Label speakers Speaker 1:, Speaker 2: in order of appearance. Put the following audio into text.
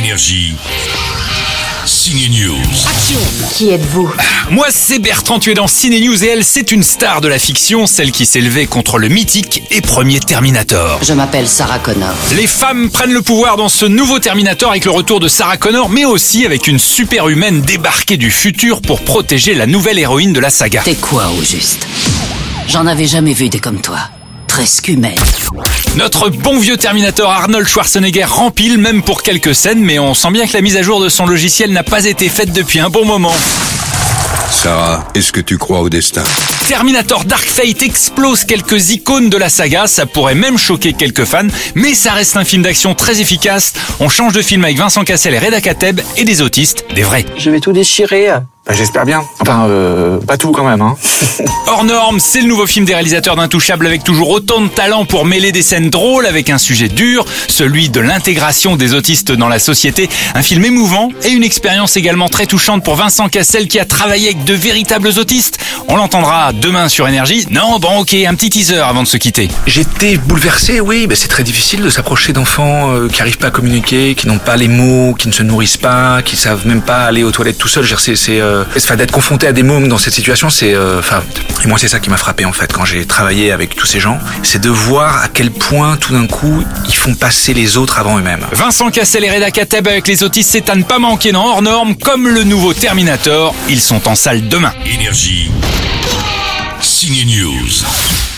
Speaker 1: Énergie. Signe News.
Speaker 2: Qui êtes-vous?
Speaker 3: Moi, c'est Bertrand, tu es dans Ciné News et elle, c'est une star de la fiction, celle qui s'est levée contre le mythique et premier Terminator.
Speaker 2: Je m'appelle Sarah Connor.
Speaker 3: Les femmes prennent le pouvoir dans ce nouveau Terminator avec le retour de Sarah Connor, mais aussi avec une super-humaine débarquée du futur pour protéger la nouvelle héroïne de la saga.
Speaker 2: T'es quoi au juste? J'en avais jamais vu des comme toi. Presque humaine.
Speaker 3: Notre bon vieux Terminator Arnold Schwarzenegger rempile même pour quelques scènes, mais on sent bien que la mise à jour de son logiciel n'a pas été faite depuis un bon moment.
Speaker 1: Sarah, est-ce que tu crois au destin?
Speaker 3: Terminator Dark Fate explose quelques icônes de la saga, ça pourrait même choquer quelques fans, mais ça reste un film d'action très efficace. On change de film avec Vincent Cassel et Reda Kateb et des autistes, des vrais.
Speaker 4: Je vais tout déchirer.
Speaker 5: Bah, J'espère bien. Enfin, euh, pas tout quand même. Hein.
Speaker 3: Hors norme, c'est le nouveau film des réalisateurs d'Intouchables avec toujours autant de talent pour mêler des scènes drôles avec un sujet dur, celui de l'intégration des autistes dans la société. Un film émouvant et une expérience également très touchante pour Vincent Cassel qui a travaillé avec de véritables autistes. On l'entendra demain sur Énergie. Non, bon ok, un petit teaser avant de se quitter.
Speaker 5: J'étais bouleversé, oui. C'est très difficile de s'approcher d'enfants euh, qui arrivent pas à communiquer, qui n'ont pas les mots, qui ne se nourrissent pas, qui savent même pas aller aux toilettes tout seuls. C'est, euh, enfin, d'être confronté à des mômes dans cette situation, c'est, euh, enfin, et moi c'est ça qui m'a frappé en fait quand j'ai travaillé avec tous ces gens, c'est de voir à quel point tout d'un coup ils font passer les autres avant eux-mêmes.
Speaker 3: Vincent Cassel et Reda Kateb avec les autistes, c'est à ne pas manquer dans Hors Norme, comme le nouveau Terminator. Ils sont en salle demain.
Speaker 1: Énergie. Signe News.